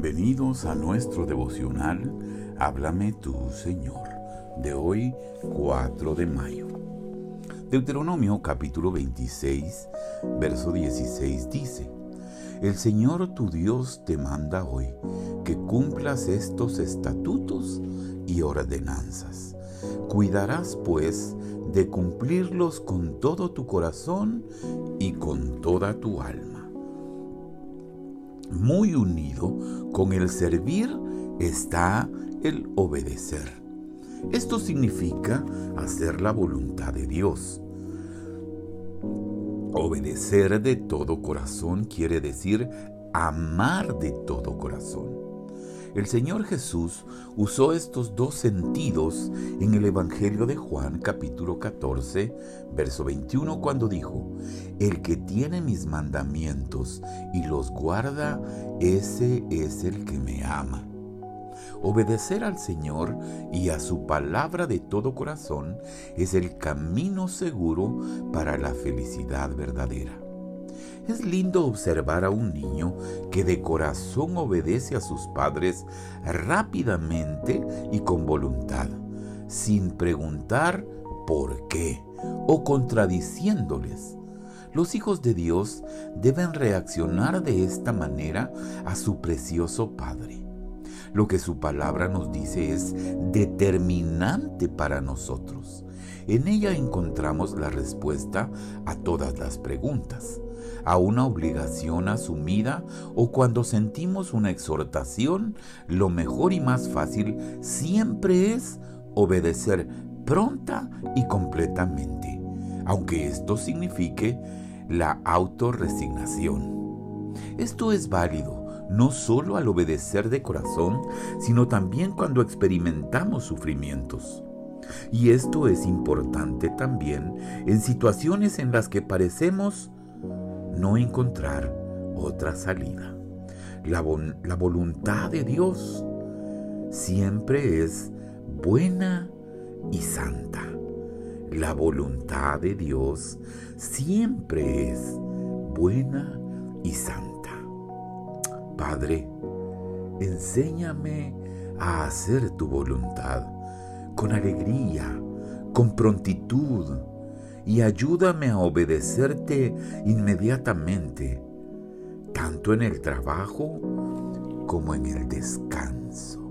Bienvenidos a nuestro devocional Háblame tú, Señor, de hoy 4 de mayo. Deuteronomio capítulo 26, verso 16 dice, El Señor tu Dios te manda hoy que cumplas estos estatutos y ordenanzas. Cuidarás pues de cumplirlos con todo tu corazón y con toda tu alma muy unido con el servir está el obedecer. Esto significa hacer la voluntad de Dios. Obedecer de todo corazón quiere decir amar de todo corazón. El Señor Jesús usó estos dos sentidos en el Evangelio de Juan capítulo 14, verso 21, cuando dijo, El que tiene mis mandamientos y los guarda, ese es el que me ama. Obedecer al Señor y a su palabra de todo corazón es el camino seguro para la felicidad verdadera. Es lindo observar a un niño que de corazón obedece a sus padres rápidamente y con voluntad, sin preguntar por qué o contradiciéndoles. Los hijos de Dios deben reaccionar de esta manera a su precioso Padre. Lo que su palabra nos dice es determinante para nosotros. En ella encontramos la respuesta a todas las preguntas, a una obligación asumida o cuando sentimos una exhortación, lo mejor y más fácil siempre es obedecer pronta y completamente, aunque esto signifique la autorresignación. Esto es válido no solo al obedecer de corazón, sino también cuando experimentamos sufrimientos. Y esto es importante también en situaciones en las que parecemos no encontrar otra salida. La, la, voluntad de Dios siempre es buena y santa. La voluntad de Dios siempre es buena y santa. Padre, enséñame a hacer tu voluntad con alegría, con prontitud, y ayúdame a obedecerte inmediatamente, tanto en el trabajo como en el descanso.